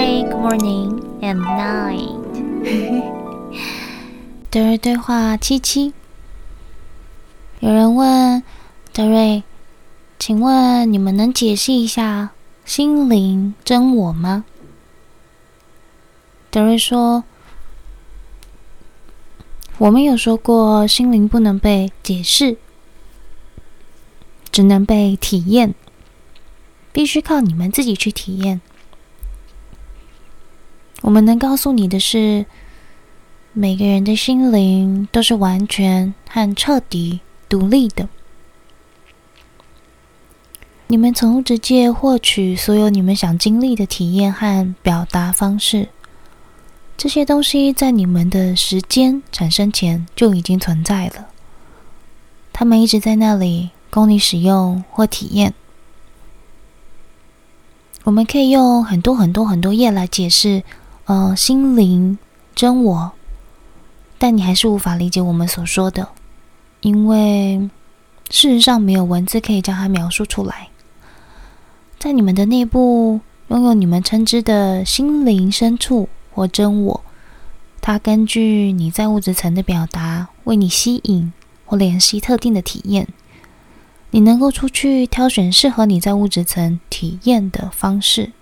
Hi, good morning and night。德瑞对话七七。有人问德瑞，请问你们能解释一下心灵真我吗？德瑞说：“我们有说过，心灵不能被解释，只能被体验，必须靠你们自己去体验。我们能告诉你的是，每个人的心灵都是完全和彻底独立的。你们从物质界获取所有你们想经历的体验和表达方式。”这些东西在你们的时间产生前就已经存在了，它们一直在那里供你使用或体验。我们可以用很多很多很多页来解释，呃，心灵、真我，但你还是无法理解我们所说的，因为事实上没有文字可以将它描述出来。在你们的内部，拥有你们称之的心灵深处。或真我，它根据你在物质层的表达，为你吸引或联系特定的体验。你能够出去挑选适合你在物质层体验的方式。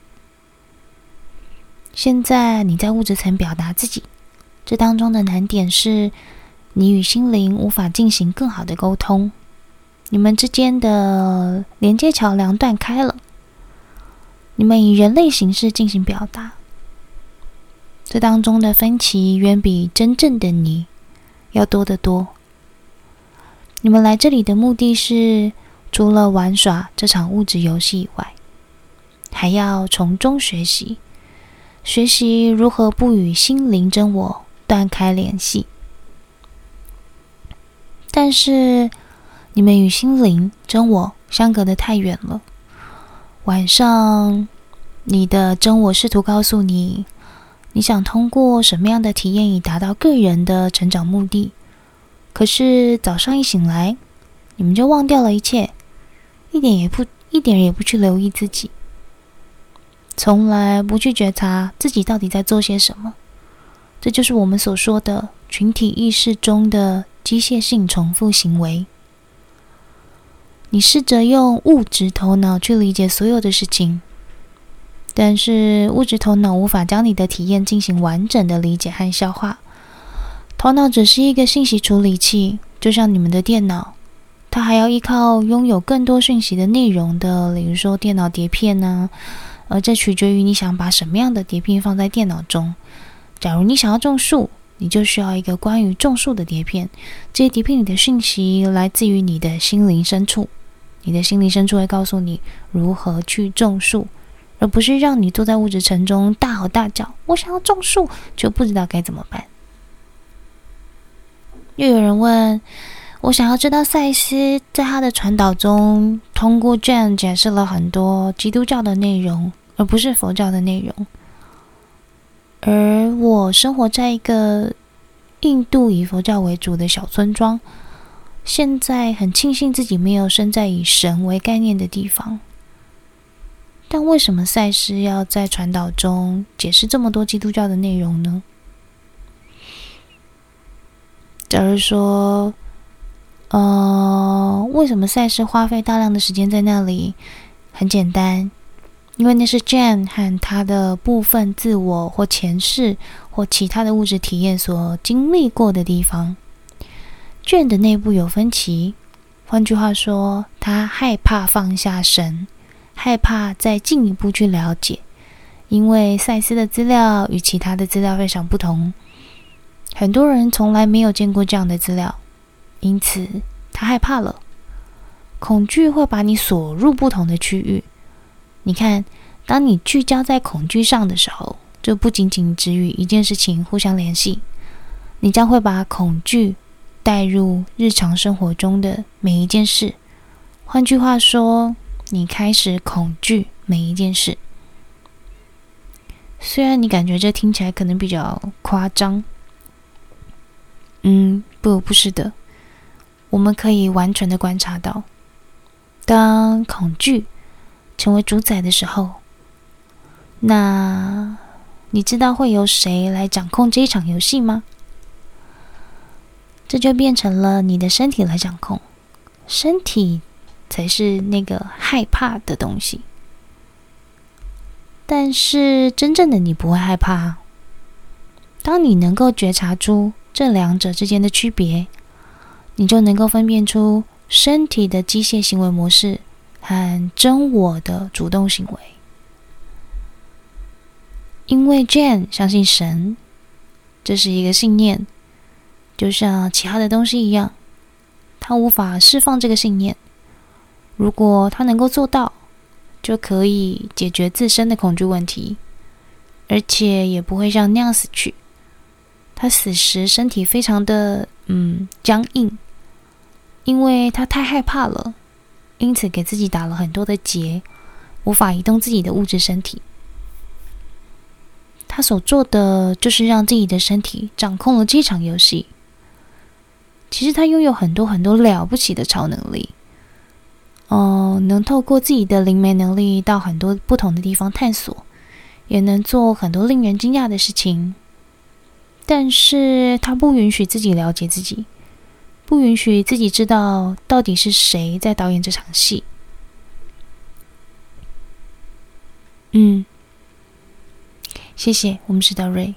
现在你在物质层表达自己，这当中的难点是，你与心灵无法进行更好的沟通，你们之间的连接桥梁断开了。你们以人类形式进行表达。这当中的分歧远比真正的你要多得多。你们来这里的目的是，除了玩耍这场物质游戏以外，还要从中学习，学习如何不与心灵真我断开联系。但是，你们与心灵真我相隔的太远了。晚上，你的真我试图告诉你。你想通过什么样的体验以达到个人的成长目的？可是早上一醒来，你们就忘掉了一切，一点也不一点也不去留意自己，从来不去觉察自己到底在做些什么。这就是我们所说的群体意识中的机械性重复行为。你试着用物质头脑去理解所有的事情。但是物质头脑无法将你的体验进行完整的理解和消化，头脑只是一个信息处理器，就像你们的电脑，它还要依靠拥有更多讯息的内容的，比如说电脑碟片呢，而这取决于你想把什么样的碟片放在电脑中。假如你想要种树，你就需要一个关于种树的碟片，这些碟片里的讯息来自于你的心灵深处，你的心灵深处会告诉你如何去种树。而不是让你坐在物质层中大吼大叫，我想要种树，就不知道该怎么办。又有人问，我想要知道赛斯在他的传导中，通过 Jen 解释了很多基督教的内容，而不是佛教的内容。而我生活在一个印度以佛教为主的小村庄，现在很庆幸自己没有生在以神为概念的地方。但为什么赛斯要在传导中解释这么多基督教的内容呢？假如说，呃，为什么赛斯花费大量的时间在那里？很简单，因为那是 Jane 和他的部分自我或前世或其他的物质体验所经历过的地方。Jane 的内部有分歧，换句话说，他害怕放下神。害怕再进一步去了解，因为赛斯的资料与其他的资料非常不同。很多人从来没有见过这样的资料，因此他害怕了。恐惧会把你锁入不同的区域。你看，当你聚焦在恐惧上的时候，这不仅仅只与一件事情互相联系，你将会把恐惧带入日常生活中的每一件事。换句话说，你开始恐惧每一件事，虽然你感觉这听起来可能比较夸张，嗯，不，不是的，我们可以完全的观察到，当恐惧成为主宰的时候，那你知道会由谁来掌控这一场游戏吗？这就变成了你的身体来掌控，身体才是那个害怕的东西。但是真正的你不会害怕。当你能够觉察出这两者之间的区别，你就能够分辨出身体的机械行为模式和真我的主动行为。因为 Jane 相信神，这是一个信念，就像其他的东西一样，他无法释放这个信念。如果他能够做到，就可以解决自身的恐惧问题，而且也不会像那样死去。他死时身体非常的嗯僵硬，因为他太害怕了，因此给自己打了很多的结，无法移动自己的物质身体。他所做的就是让自己的身体掌控了这场游戏。其实他拥有很多很多了不起的超能力，哦、能透过自己的灵媒能力到很多不同的地方探索，也能做很多令人惊讶的事情。但是他不允许自己了解自己，不允许自己知道到底是谁在导演这场戏。嗯。谢谢，我们是德瑞。